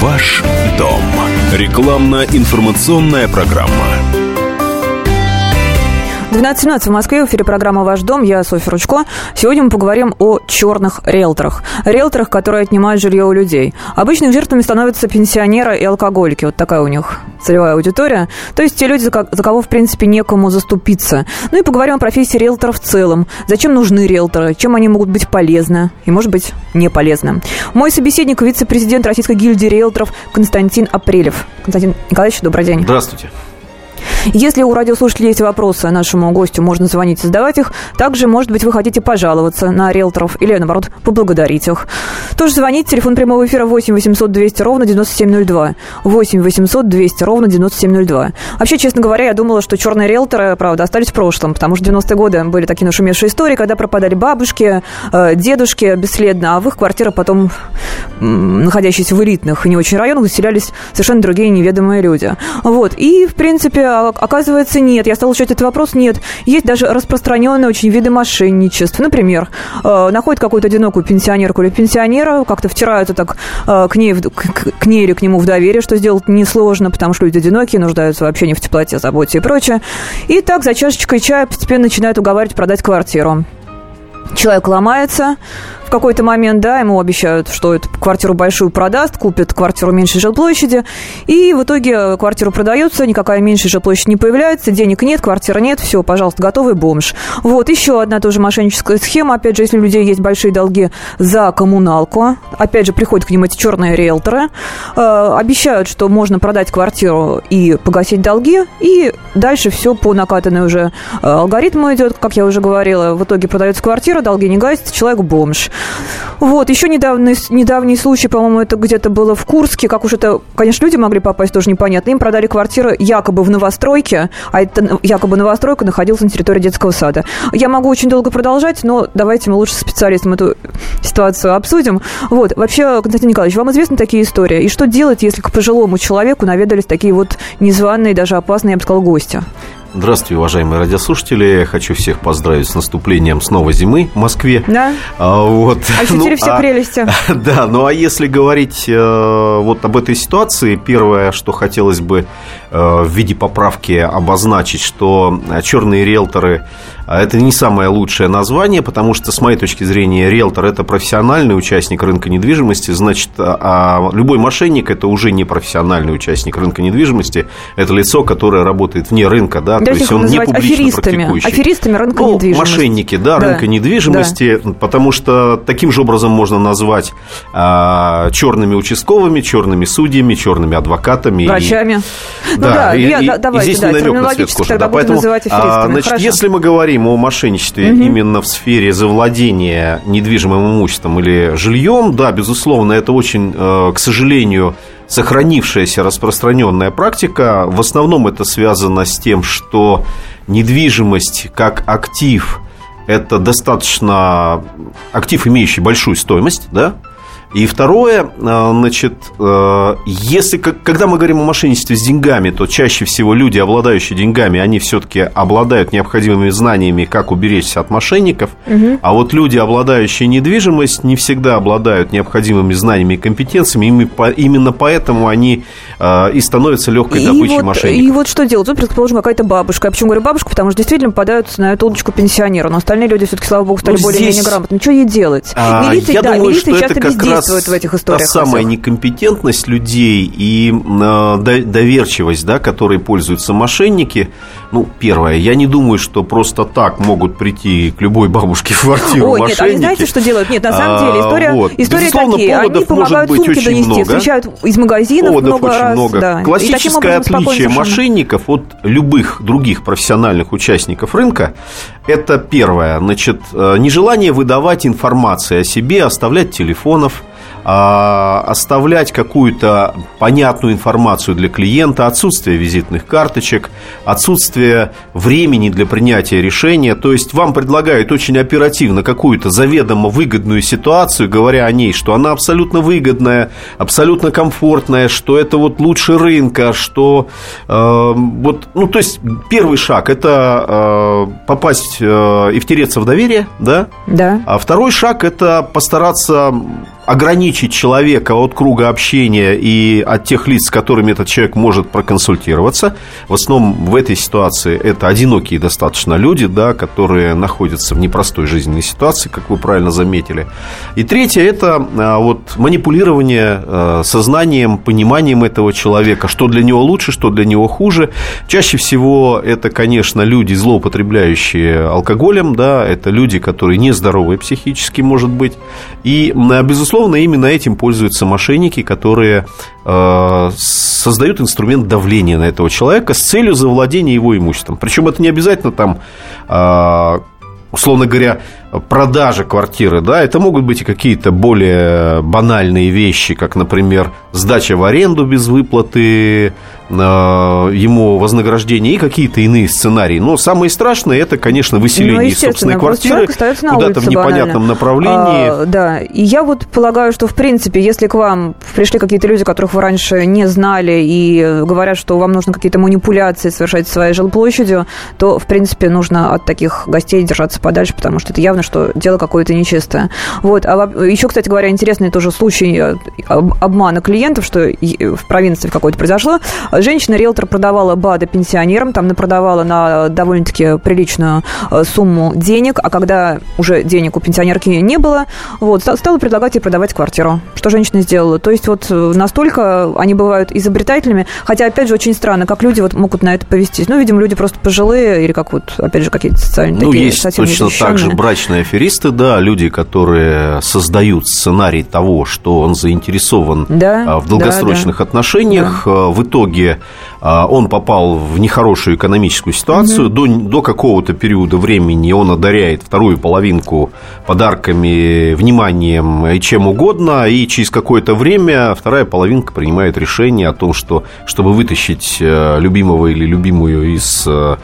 Ваш дом. Рекламно-информационная программа. 12.17 в Москве, в эфире программа «Ваш дом», я Софья Ручко. Сегодня мы поговорим о черных риэлторах. Риэлторах, которые отнимают жилье у людей. Обычно жертвами становятся пенсионеры и алкоголики. Вот такая у них целевая аудитория. То есть те люди, за кого, в принципе, некому заступиться. Ну и поговорим о профессии риэлтора в целом. Зачем нужны риэлторы? Чем они могут быть полезны? И, может быть, не полезны. Мой собеседник – вице-президент Российской гильдии риэлторов Константин Апрелев. Константин Николаевич, добрый день. Здравствуйте. Если у радиослушателей есть вопросы нашему гостю, можно звонить и задавать их. Также, может быть, вы хотите пожаловаться на риэлторов или, наоборот, поблагодарить их. Тоже звонить. Телефон прямого эфира 8 800 200 ровно 9702. 8 800 200 ровно 9702. Вообще, честно говоря, я думала, что черные риэлторы, правда, остались в прошлом, потому что в 90-е годы были такие нашумевшие истории, когда пропадали бабушки, э, дедушки бесследно, а в их квартирах потом, находящиеся в элитных и не очень районах, заселялись совершенно другие неведомые люди. Вот. И, в принципе, а, оказывается, нет. Я стала изучать этот вопрос. Нет. Есть даже распространенные очень виды мошенничества. Например, э, находят какую-то одинокую пенсионерку или пенсионера, как-то втираются так э, к ней, к, к ней или к нему в доверие, что сделать несложно, потому что люди одинокие, нуждаются вообще не в теплоте, заботе и прочее. И так за чашечкой чая постепенно начинают уговаривать продать квартиру. Человек ломается, в какой-то момент, да, ему обещают, что эту квартиру большую продаст, купит квартиру меньшей жилплощади, и в итоге квартира продается, никакая меньшая жилплощадь не появляется, денег нет, квартиры нет, все, пожалуйста, готовый бомж. Вот, еще одна тоже мошенническая схема, опять же, если у людей есть большие долги за коммуналку, опять же, приходят к ним эти черные риэлторы, э, обещают, что можно продать квартиру и погасить долги, и дальше все по накатанной уже э, алгоритму идет, как я уже говорила, в итоге продается квартира, долги не гасятся, человек бомж. Вот, еще недавний, недавний случай, по-моему, это где-то было в Курске, как уж это, конечно, люди могли попасть, тоже непонятно. Им продали квартиру якобы в новостройке, а это якобы новостройка находилась на территории детского сада. Я могу очень долго продолжать, но давайте мы лучше с специалистом эту ситуацию обсудим. Вот, вообще, Константин Николаевич, вам известны такие истории? И что делать, если к пожилому человеку наведались такие вот незваные, даже опасные, я бы сказал, гости? Здравствуйте, уважаемые радиослушатели. Хочу всех поздравить с наступлением снова зимы в Москве. Да? А, вот. Ощутили ну, все а, прелести. Да, ну а если говорить э, вот об этой ситуации, первое, что хотелось бы э, в виде поправки обозначить, что черные риэлторы а это не самое лучшее название, потому что, с моей точки зрения, риэлтор – это профессиональный участник рынка недвижимости, значит, а любой мошенник – это уже не профессиональный участник рынка недвижимости, это лицо, которое работает вне рынка, да, то есть он не публично аферистами, практикующий. Аферистами рынка ну, недвижимости. Мошенники, да, да. рынка недвижимости, да. потому что таким же образом можно назвать а, черными участковыми, черными судьями, черными адвокатами. Врачами. И, ну да, да, и, я, и, давайте, и здесь да, намек на цвет кожи. Да, поэтому, а, значит, Хорошо. если мы говорим говорим о мошенничестве угу. именно в сфере завладения недвижимым имуществом или жильем, да, безусловно, это очень, э, к сожалению, сохранившаяся распространенная практика. В основном это связано с тем, что недвижимость как актив это достаточно актив, имеющий большую стоимость, да, и второе, а, значит, а, если, когда мы говорим о мошенничестве с деньгами, то чаще всего люди, обладающие деньгами, они все-таки обладают необходимыми знаниями, как уберечься от мошенников, угу. а вот люди, обладающие недвижимость, не всегда обладают необходимыми знаниями и компетенциями, именно поэтому они а, и становятся легкой добычей вот, мошенников. И вот что делать? Вот, предположим, какая-то бабушка. Я почему говорю бабушка? Потому что действительно попадают на эту удочку пенсионера, но остальные люди все-таки, слава богу, стали ну, более-менее грамотными. Что ей делать? А, милиция, я да, думаю, милиция что часто это как раз в этих историях. Та самая некомпетентность людей и э, доверчивость, да, которой пользуются мошенники. Ну, первое, я не думаю, что просто так могут прийти к любой бабушке в квартиру Ой, мошенники. нет, они знаете, что делают? Нет, на самом деле, история, а, вот. история Безусловно, такие. Они помогают сумки донести, много. встречают из магазинов поводов много очень раз. Много. Да. Классическое отличие мошенников от любых других профессиональных участников рынка – это первое, значит, э, нежелание выдавать информацию о себе, оставлять телефонов, а, оставлять какую-то понятную информацию для клиента, отсутствие визитных карточек, отсутствие времени для принятия решения. То есть вам предлагают очень оперативно какую-то заведомо выгодную ситуацию, говоря о ней, что она абсолютно выгодная, абсолютно комфортная, что это вот лучше рынка, что э, вот, ну то есть первый шаг это э, попасть э, и втереться в доверие, да? Да. А второй шаг это постараться ограничить человека от круга общения и от тех лиц, с которыми этот человек может проконсультироваться. В основном в этой ситуации это одинокие достаточно люди, да, которые находятся в непростой жизненной ситуации, как вы правильно заметили. И третье – это а, вот манипулирование а, сознанием, пониманием этого человека, что для него лучше, что для него хуже. Чаще всего это, конечно, люди, злоупотребляющие алкоголем, да, это люди, которые нездоровые психически, может быть. И, безусловно, безусловно, именно этим пользуются мошенники, которые э, создают инструмент давления на этого человека с целью завладения его имуществом. Причем это не обязательно там э, условно говоря, продажа квартиры, да, это могут быть и какие-то более банальные вещи, как, например, сдача в аренду без выплаты э, ему вознаграждения и какие-то иные сценарии. Но самое страшное это, конечно, выселение ну, из собственной квартиры куда-то в непонятном банально. направлении. А, да, и я вот полагаю, что в принципе, если к вам пришли какие-то люди, которых вы раньше не знали и говорят, что вам нужно какие-то манипуляции совершать своей жилплощадью, то в принципе нужно от таких гостей держаться подальше, потому что это явно что дело какое-то нечистое. Вот. А еще, кстати говоря, интересный тоже случай э, обмана клиентов, что в провинции какой-то произошло. Женщина-риэлтор продавала БАДы пенсионерам, там продавала на довольно-таки приличную э, сумму денег, а когда уже денег у пенсионерки не было, вот, стала предлагать ей продавать квартиру. Что женщина сделала? То есть вот э, настолько они бывают изобретательными, хотя, опять же, очень странно, как люди вот могут на это повестись. Ну, видимо, люди просто пожилые или как вот, опять же, какие-то социальные ну, такие есть точно так же брачные аферисты, да, люди, которые создают сценарий того, что он заинтересован да, а, в долгосрочных да, отношениях. Да. В итоге а, он попал в нехорошую экономическую ситуацию. Угу. До, до какого-то периода времени он одаряет вторую половинку подарками, вниманием и чем угодно. И через какое-то время вторая половинка принимает решение о том, что чтобы вытащить э, любимого или любимую из э,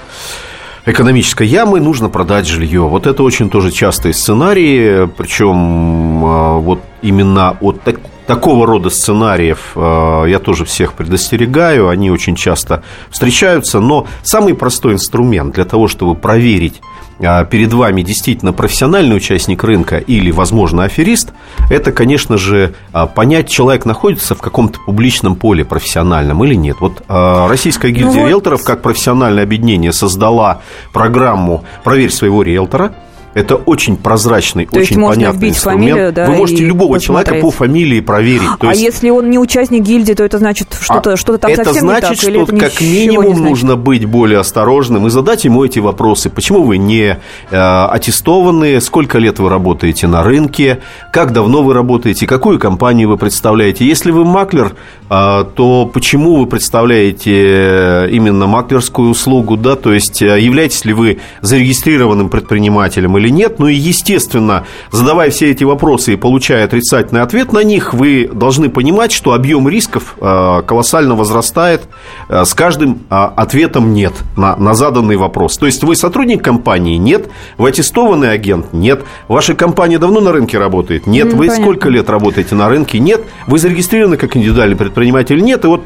экономической ямы, нужно продать жилье. Вот это очень тоже частые сценарии, причем а, вот именно от так, такого рода сценариев а, я тоже всех предостерегаю, они очень часто встречаются, но самый простой инструмент для того, чтобы проверить а, перед вами действительно профессиональный участник рынка или, возможно, аферист, это, конечно же, а, понять, человек находится в каком-то публичном поле профессиональном или нет. Вот Российская гильдия ну, риэлторов как профессиональное объединение создала программу «Проверь своего риэлтора», это очень прозрачный, То очень понятный инструмент. Фамилию, да, Вы можете любого посмотреть. человека по фамилии проверить. То а есть... если он не участник гильдии, то это значит что-то а что там это совсем значит, не так? Или это как минимум нужно быть более осторожным и задать ему эти вопросы. Почему вы не э, аттестованы? Сколько лет вы работаете на рынке? Как давно вы работаете? Какую компанию вы представляете? Если вы маклер, э, то почему вы представляете э, именно маклерскую услугу? Да? То есть э, являетесь ли вы зарегистрированным предпринимателем или или нет. Ну и, естественно, задавая все эти вопросы и получая отрицательный ответ на них, вы должны понимать, что объем рисков э, колоссально возрастает э, с каждым э, ответом «нет» на, на заданный вопрос. То есть вы сотрудник компании? Нет. Вы аттестованный агент? Нет. Ваша компания давно на рынке работает? Нет. Вы понятно. сколько лет работаете на рынке? Нет. Вы зарегистрированы как индивидуальный предприниматель? Нет. И вот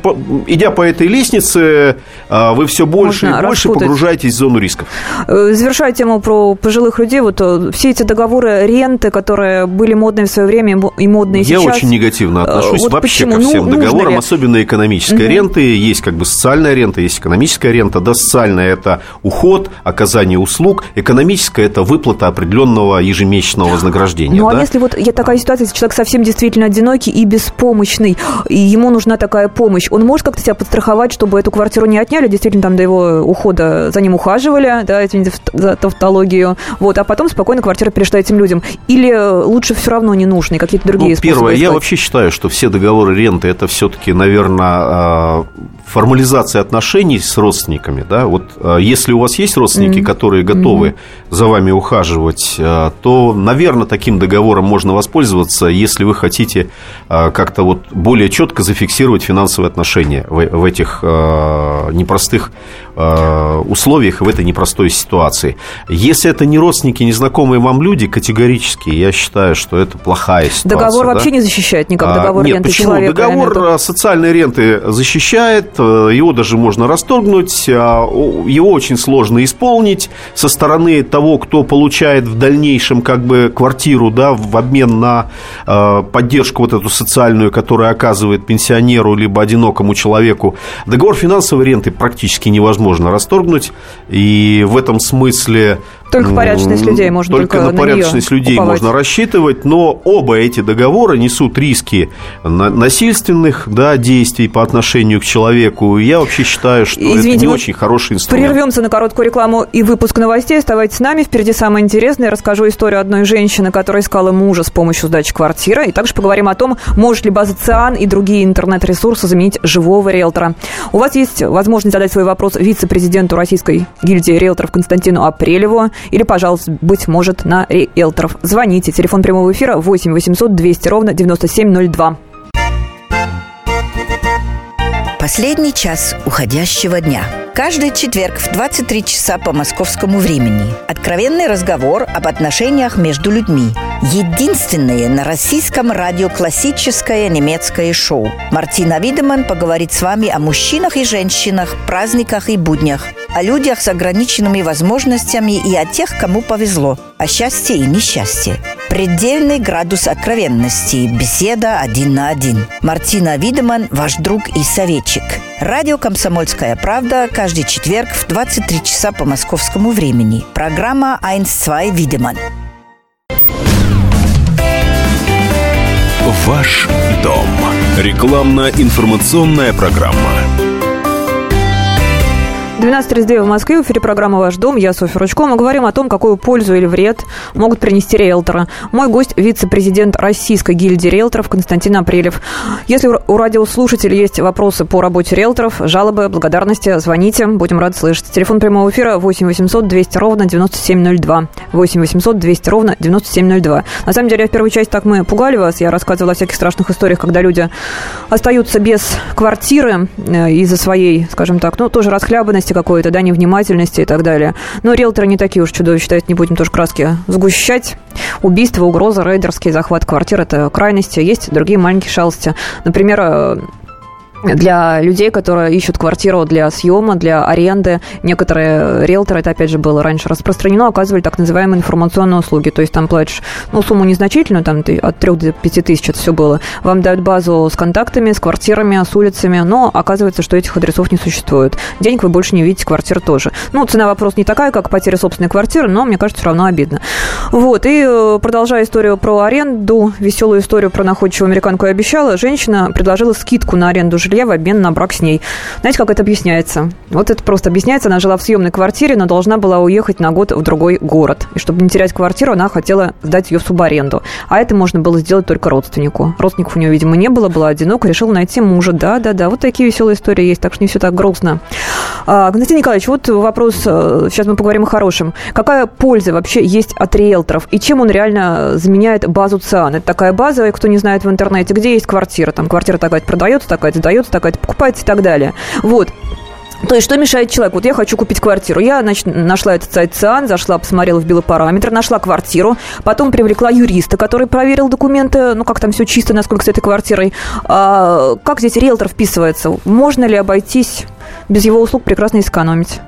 идя по этой лестнице, вы все больше Можно и больше распутать. погружаетесь в зону рисков. Завершая тему про пожилых людей, вот э, все эти договоры ренты, которые были модные в свое время и модные Я сейчас. Я очень негативно э, отношусь вот вообще почему? ко всем ну, договорам, особенно экономической угу. ренты. Есть как бы социальная рента, есть экономическая рента. Да, социальная – это уход, оказание услуг. Экономическая – это выплата определенного ежемесячного вознаграждения. Ну, а да? а если вот я такая ситуация, если человек совсем действительно одинокий и беспомощный, и ему нужна такая помощь, он может как-то себя подстраховать, чтобы эту квартиру не отняли, действительно там до его ухода за ним ухаживали, да, извините за тавтологию, вот, а потом потом спокойно квартира перешла этим людям? Или лучше все равно не нужны какие-то другие ну, способы? Первое, искать? я вообще считаю, что все договоры ренты это все-таки, наверное, а, формализация отношений с родственниками. Да? Вот а, если у вас есть родственники, mm-hmm. которые готовы mm-hmm. за вами ухаживать, а, то, наверное, таким договором можно воспользоваться, если вы хотите как-то вот более четко зафиксировать финансовые отношения в, в этих непростых условиях, в этой непростой ситуации. Если это не родственники, незнакомые вам люди, категорически я считаю, что это плохая ситуация. Договор да? вообще не защищает никак, договор а, нет, ренты почему? человека. Договор социальной ренты защищает, э, его даже можно расторгнуть, а, его очень сложно исполнить со стороны того, кто получает в дальнейшем как бы квартиру, да, в обмен на э, поддержку вот эту социальную, которую оказывает пенсионеру либо одинокому человеку. Договор финансовой ренты практически невозможно расторгнуть, и в этом смысле только порядочность людей можно только, только на порядочность людей уповать. можно рассчитывать, но оба эти договора несут риски насильственных да, действий по отношению к человеку. Я вообще считаю, что Извините, это не очень хороший инструмент. Прервемся на короткую рекламу и выпуск новостей. Оставайтесь с нами. Впереди самое интересное. Я расскажу историю одной женщины, которая искала мужа с помощью сдачи квартиры. И также поговорим о том, может ли база ЦИАН и другие интернет-ресурсы заменить живого риэлтора. У вас есть возможность задать свой вопрос вице-президенту Российской гильдии риэлторов Константину Апрелеву или, пожалуйста, быть может, на риэлторов. Звоните. Телефон прямого эфира 8 800 200 ровно 9702. Последний час уходящего дня. Каждый четверг в 23 часа по московскому времени. Откровенный разговор об отношениях между людьми. Единственное на российском радио классическое немецкое шоу. Мартина Видеман поговорит с вами о мужчинах и женщинах, праздниках и буднях – о людях с ограниченными возможностями и о тех, кому повезло, о счастье и несчастье. Предельный градус откровенности. Беседа один на один. Мартина Видеман, ваш друг и советчик. Радио «Комсомольская правда» каждый четверг в 23 часа по московскому времени. Программа «Айнс-2 Видеман». Ваш дом. Рекламно-информационная программа. 12.32 в Москве. В эфире программа «Ваш дом». Я Софья Ручко. Мы говорим о том, какую пользу или вред могут принести риэлторы. Мой гость – вице-президент Российской гильдии риэлторов Константин Апрелев. Если у радиослушателей есть вопросы по работе риэлторов, жалобы, благодарности, звоните. Будем рады слышать. Телефон прямого эфира 8 800 200 ровно 9702. 8 800 200 ровно 9702. На самом деле, в первой части так мы пугали вас. Я рассказывала о всяких страшных историях, когда люди остаются без квартиры э, из-за своей, скажем так, ну, тоже расхлябанности халатности какой-то, да, невнимательности и так далее. Но риэлторы не такие уж чудовища, давайте не будем тоже краски сгущать. Убийство, угроза, рейдерский захват квартир – это крайности. Есть другие маленькие шалости. Например, э, для людей, которые ищут квартиру для съема, для аренды. Некоторые риэлторы, это опять же было раньше распространено, оказывали так называемые информационные услуги. То есть там платишь, ну, сумму незначительную, там от 3 до 5 тысяч это все было. Вам дают базу с контактами, с квартирами, с улицами, но оказывается, что этих адресов не существует. Денег вы больше не видите, квартир тоже. Ну, цена вопрос не такая, как потеря собственной квартиры, но, мне кажется, все равно обидно. Вот, и э, продолжая историю про аренду, веселую историю про находчивую американку я обещала, женщина предложила скидку на аренду жилья в обмен на брак с ней. Знаете, как это объясняется? Вот это просто объясняется. Она жила в съемной квартире, но должна была уехать на год в другой город. И чтобы не терять квартиру, она хотела сдать ее в субаренду. А это можно было сделать только родственнику. Родственников у нее, видимо, не было, была одинока, решила найти мужа. Да, да, да, вот такие веселые истории есть, так что не все так грустно. А, Константин Николаевич, вот вопрос, э, сейчас мы поговорим о хорошем. Какая польза вообще есть от риэлторов? И чем он реально заменяет базу ЦИАН? Это такая база, кто не знает в интернете, где есть квартира. Там квартира такая продается, такая сдается, такая покупается и так далее. Вот. То есть, что мешает человеку? Вот я хочу купить квартиру. Я, значит, нашла этот сайт ЦИАН, зашла, посмотрела в биопараметр, нашла квартиру, потом привлекла юриста, который проверил документы, ну, как там все чисто, насколько с этой квартирой. А, как здесь риэлтор вписывается? Можно ли обойтись без его услуг прекрасно сэкономить?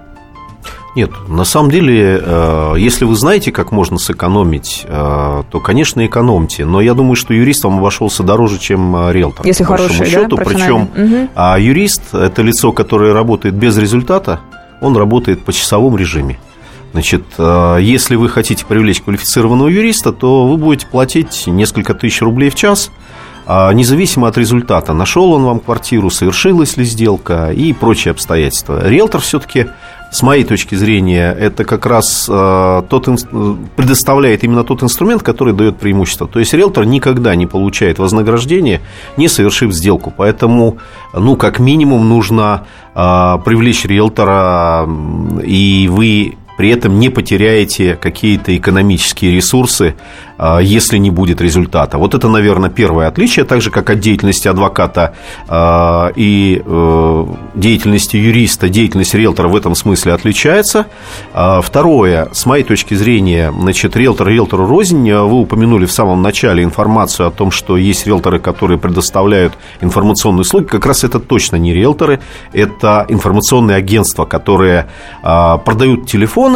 Нет, на самом деле, э, если вы знаете, как можно сэкономить, э, то, конечно, экономьте. Но я думаю, что юрист вам обошелся дороже, чем э, риэлтор. Если по хороший, счету. Да, Причем угу. а юрист – это лицо, которое работает без результата, он работает по часовому режиме. Значит, если вы хотите привлечь квалифицированного юриста, то вы будете платить несколько тысяч рублей в час, а независимо от результата, нашел он вам квартиру, совершилась ли сделка и прочие обстоятельства. Риэлтор все-таки с моей точки зрения, это как раз э, тот, предоставляет именно тот инструмент, который дает преимущество. То есть риэлтор никогда не получает вознаграждение, не совершив сделку. Поэтому, ну, как минимум, нужно э, привлечь риэлтора, и вы при этом не потеряете какие-то экономические ресурсы, а, если не будет результата. Вот это, наверное, первое отличие, так же, как от деятельности адвоката а, и э, деятельности юриста, деятельность риэлтора в этом смысле отличается. А, второе, с моей точки зрения, значит, риэлтор риэлтору рознь. Вы упомянули в самом начале информацию о том, что есть риэлторы, которые предоставляют информационные услуги. Как раз это точно не риэлторы, это информационные агентства, которые продают телефоны,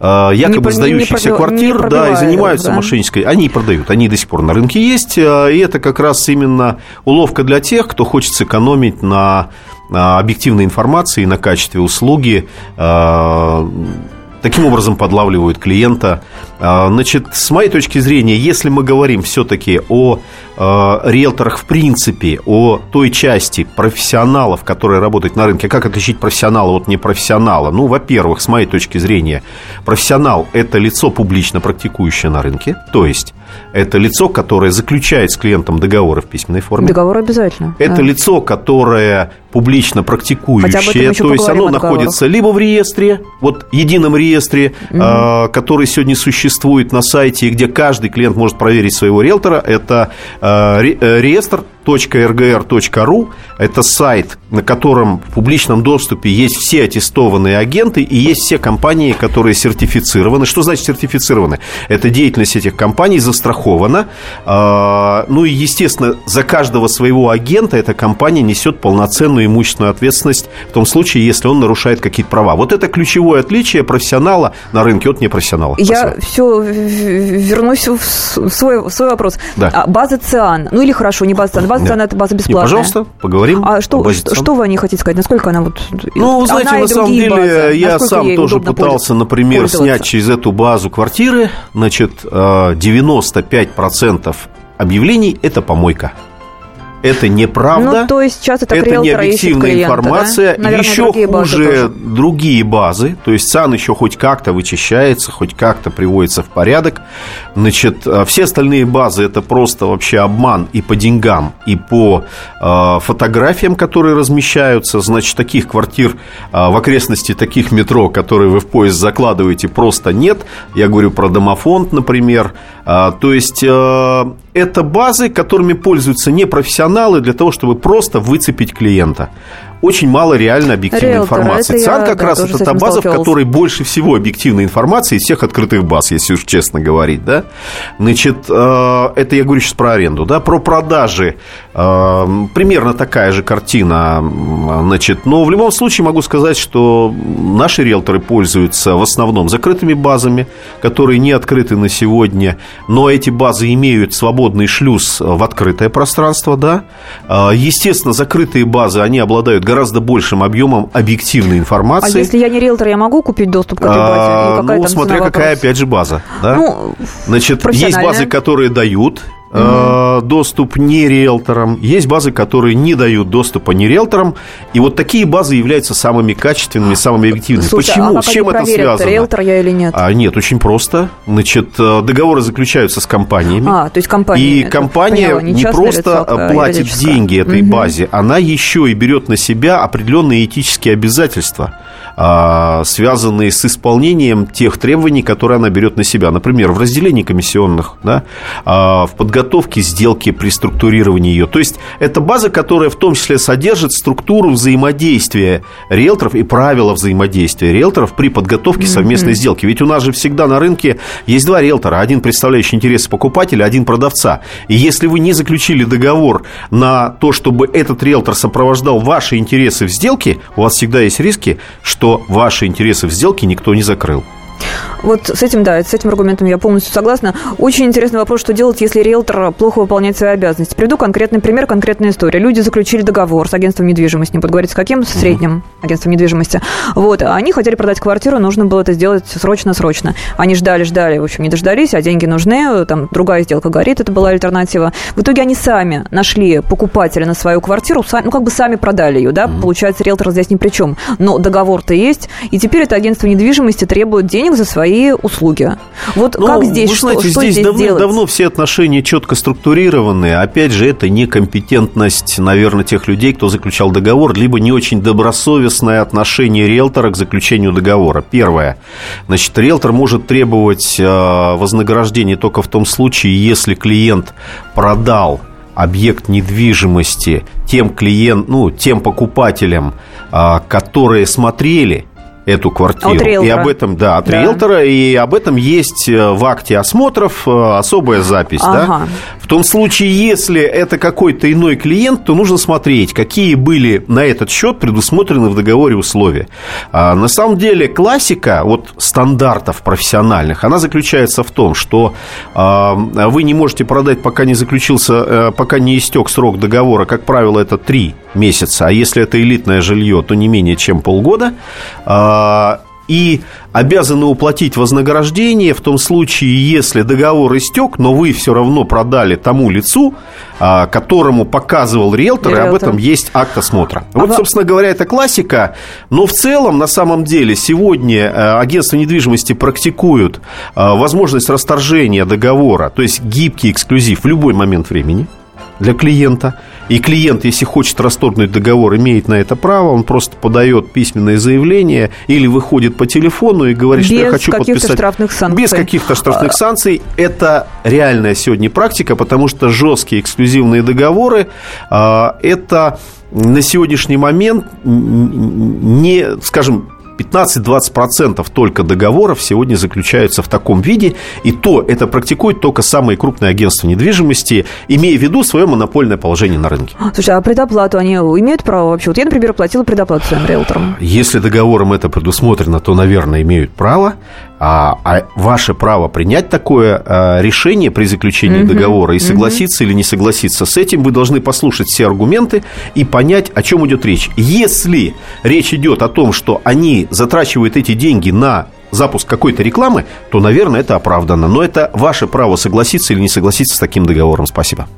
Э, якобы не, сдающихся не квартир, да, и занимаются да? мошеннической. Они и продают, они до сих пор на рынке есть, э, и это как раз именно уловка для тех, кто хочет сэкономить на объективной информации, на качестве услуги, э, таким образом подлавливают клиента. Значит, с моей точки зрения, если мы говорим все-таки о э, риэлторах в принципе, о той части профессионалов, которые работают на рынке. Как отличить профессионала от непрофессионала? Ну, во-первых, с моей точки зрения, профессионал – это лицо публично практикующее на рынке, то есть это лицо, которое заключает с клиентом договоры в письменной форме. Договор обязательно. Это да. лицо, которое публично практикующее, то есть оно находится либо в реестре, вот едином реестре, угу. который сегодня существует на сайте, где каждый клиент может проверить своего риэлтора, это реестр .rgr.ru – это сайт, на котором в публичном доступе есть все аттестованные агенты и есть все компании, которые сертифицированы. Что значит сертифицированы? Это деятельность этих компаний застрахована. А, ну и, естественно, за каждого своего агента эта компания несет полноценную имущественную ответственность в том случае, если он нарушает какие-то права. Вот это ключевое отличие профессионала на рынке от непрофессионала. Я все вернусь в свой, в свой вопрос. Да. А, база ЦИАН, ну или хорошо, не база ЦИАН, база да. это база бесплатная. Не, пожалуйста, поговорим. А что, что, что вы о ней хотите сказать? Насколько она вот... Ну, вы знаете, на самом деле, базы, я сам тоже пытался, например, снять через эту базу квартиры. Значит, 95% э, объявлений – это помойка это неправда. Ну, то есть сейчас это, это необъективная клиента, информация. Да? Наверное, еще другие хуже базы другие базы. То есть ЦАН еще хоть как-то вычищается, хоть как-то приводится в порядок. Значит, э, все остальные базы это просто вообще обман и по деньгам, и по э, фотографиям, которые размещаются. Значит, таких квартир э, в окрестности таких метро, которые вы в поезд закладываете, просто нет. Я говорю про домофонд, например. Э, то есть э, это базы, которыми пользуются непрофессионалы для того, чтобы просто выцепить клиента очень мало реально объективной Риэлтор, информации. ЦИАН как да, раз это та база, в которой больше всего объективной информации из всех открытых баз, если уж честно говорить. Да? Значит, э, это я говорю сейчас про аренду. Да? Про продажи э, примерно такая же картина. Значит, но в любом случае могу сказать, что наши риэлторы пользуются в основном закрытыми базами, которые не открыты на сегодня, но эти базы имеют свободный шлюз в открытое пространство. Да? Э, естественно, закрытые базы, они обладают гораздо большим объемом объективной информации. А если я не риэлтор, я могу купить доступ к этой базе? А, ну, смотря какая, вопрос? опять же, база. Да? Ну, Значит, есть базы, которые дают угу. доступ не риэлторам, есть базы, которые не дают доступа не риэлторам, и вот такие базы являются самыми качественными, самыми объективными. Слушай, Почему? А С чем это связано? Риэлтор я или нет? А, нет, очень просто. Значит, э, договоры заключаются с компаниями. А, то есть компания. И компания поняла, не, не просто лицо, платит деньги этой угу. базе, она еще и берет на себя определенные этические обязательства. А, связанные с исполнением тех требований, которые она берет на себя. Например, в разделении комиссионных, да, а, в подготовке сделки при структурировании ее. То есть, это база, которая в том числе содержит структуру взаимодействия риэлторов и правила взаимодействия риэлторов при подготовке совместной mm-hmm. сделки. Ведь у нас же всегда на рынке есть два риэлтора. Один представляющий интересы покупателя, один продавца. И если вы не заключили договор на то, чтобы этот риэлтор сопровождал ваши интересы в сделке, у вас всегда есть риски, что ваши интересы в сделке никто не закрыл. Вот с этим, да, с этим аргументом я полностью согласна. Очень интересный вопрос, что делать, если риэлтор плохо выполняет свои обязанности. Приду конкретный пример, конкретная история. Люди заключили договор с агентством недвижимости, не буду говорить с каким, с средним агентством недвижимости. Вот, они хотели продать квартиру, нужно было это сделать срочно-срочно. Они ждали, ждали, в общем, не дождались, а деньги нужны, там другая сделка горит, это была альтернатива. В итоге они сами нашли покупателя на свою квартиру, ну, как бы сами продали ее, да, получается, риэлтор здесь ни при чем. Но договор-то есть, и теперь это агентство недвижимости требует денег за свои свои услуги. Вот ну, как здесь, вы знаете, что, здесь, здесь давно, давно все отношения четко структурированы. Опять же, это некомпетентность, наверное, тех людей, кто заключал договор, либо не очень добросовестное отношение риэлтора к заключению договора. Первое. Значит, риэлтор может требовать э, вознаграждения только в том случае, если клиент продал объект недвижимости тем клиент, ну, тем покупателям, а, которые смотрели эту квартиру. От и об этом, да, от да. риэлтора, и об этом есть э, в акте осмотров э, особая запись, ага. да. В том случае, если это какой-то иной клиент, то нужно смотреть, какие были на этот счет предусмотрены в договоре условия. А, на самом деле классика вот стандартов профессиональных, она заключается в том, что а, вы не можете продать, пока не заключился, э, пока не истек срок договора, как правило, это три месяца, а если это элитное жилье, то не менее чем полгода. А, и обязаны уплатить вознаграждение в том случае, если договор истек, но вы все равно продали тому лицу, а, которому показывал риэлтор, риэлтор. и об этом есть акт осмотра. А вот, собственно говоря, это классика, но в целом, на самом деле, сегодня э, агентство недвижимости практикуют возможность расторжения договора, то есть гибкий эксклюзив в любой момент времени для клиента – и клиент, если хочет расторгнуть договор, имеет на это право, он просто подает письменное заявление или выходит по телефону и говорит, Без что я хочу подписать. штрафных санкций. Без каких-то штрафных а. санкций. Это реальная сегодня практика, потому что жесткие эксклюзивные договоры а, это на сегодняшний момент не, скажем, 15-20% только договоров сегодня заключаются в таком виде, и то это практикуют только самые крупные агентства недвижимости, имея в виду свое монопольное положение на рынке. Слушай, а предоплату они имеют право вообще? Вот я, например, платила предоплату своим риэлторам. Если договором это предусмотрено, то, наверное, имеют право. А, а ваше право принять такое а, решение при заключении угу, договора и согласиться угу. или не согласиться с этим, вы должны послушать все аргументы и понять, о чем идет речь. Если речь идет о том, что они затрачивают эти деньги на запуск какой-то рекламы, то, наверное, это оправдано. Но это ваше право согласиться или не согласиться с таким договором. Спасибо.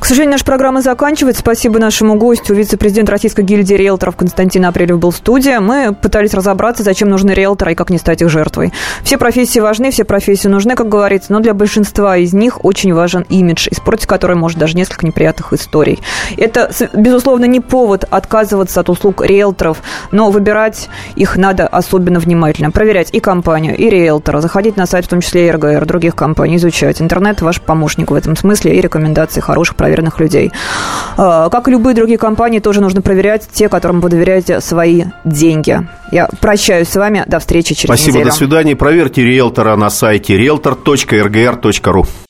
К сожалению, наша программа заканчивается. Спасибо нашему гостю, вице-президент Российской гильдии риэлторов Константин Апрелев был в студии. Мы пытались разобраться, зачем нужны риэлторы и как не стать их жертвой. Все профессии важны, все профессии нужны, как говорится, но для большинства из них очень важен имидж, испортить который может даже несколько неприятных историй. Это, безусловно, не повод отказываться от услуг риэлторов, но выбирать их надо особенно внимательно. Проверять и компанию, и риэлтора, заходить на сайт, в том числе и РГР, других компаний, изучать. Интернет ваш помощник в этом смысле и рекомендации хороших проверенных людей. А, как и любые другие компании, тоже нужно проверять те, которым вы доверяете свои деньги. Я прощаюсь с вами. До встречи через Спасибо, неделю. до свидания. Проверьте риэлтора на сайте realtor.rgr.ru.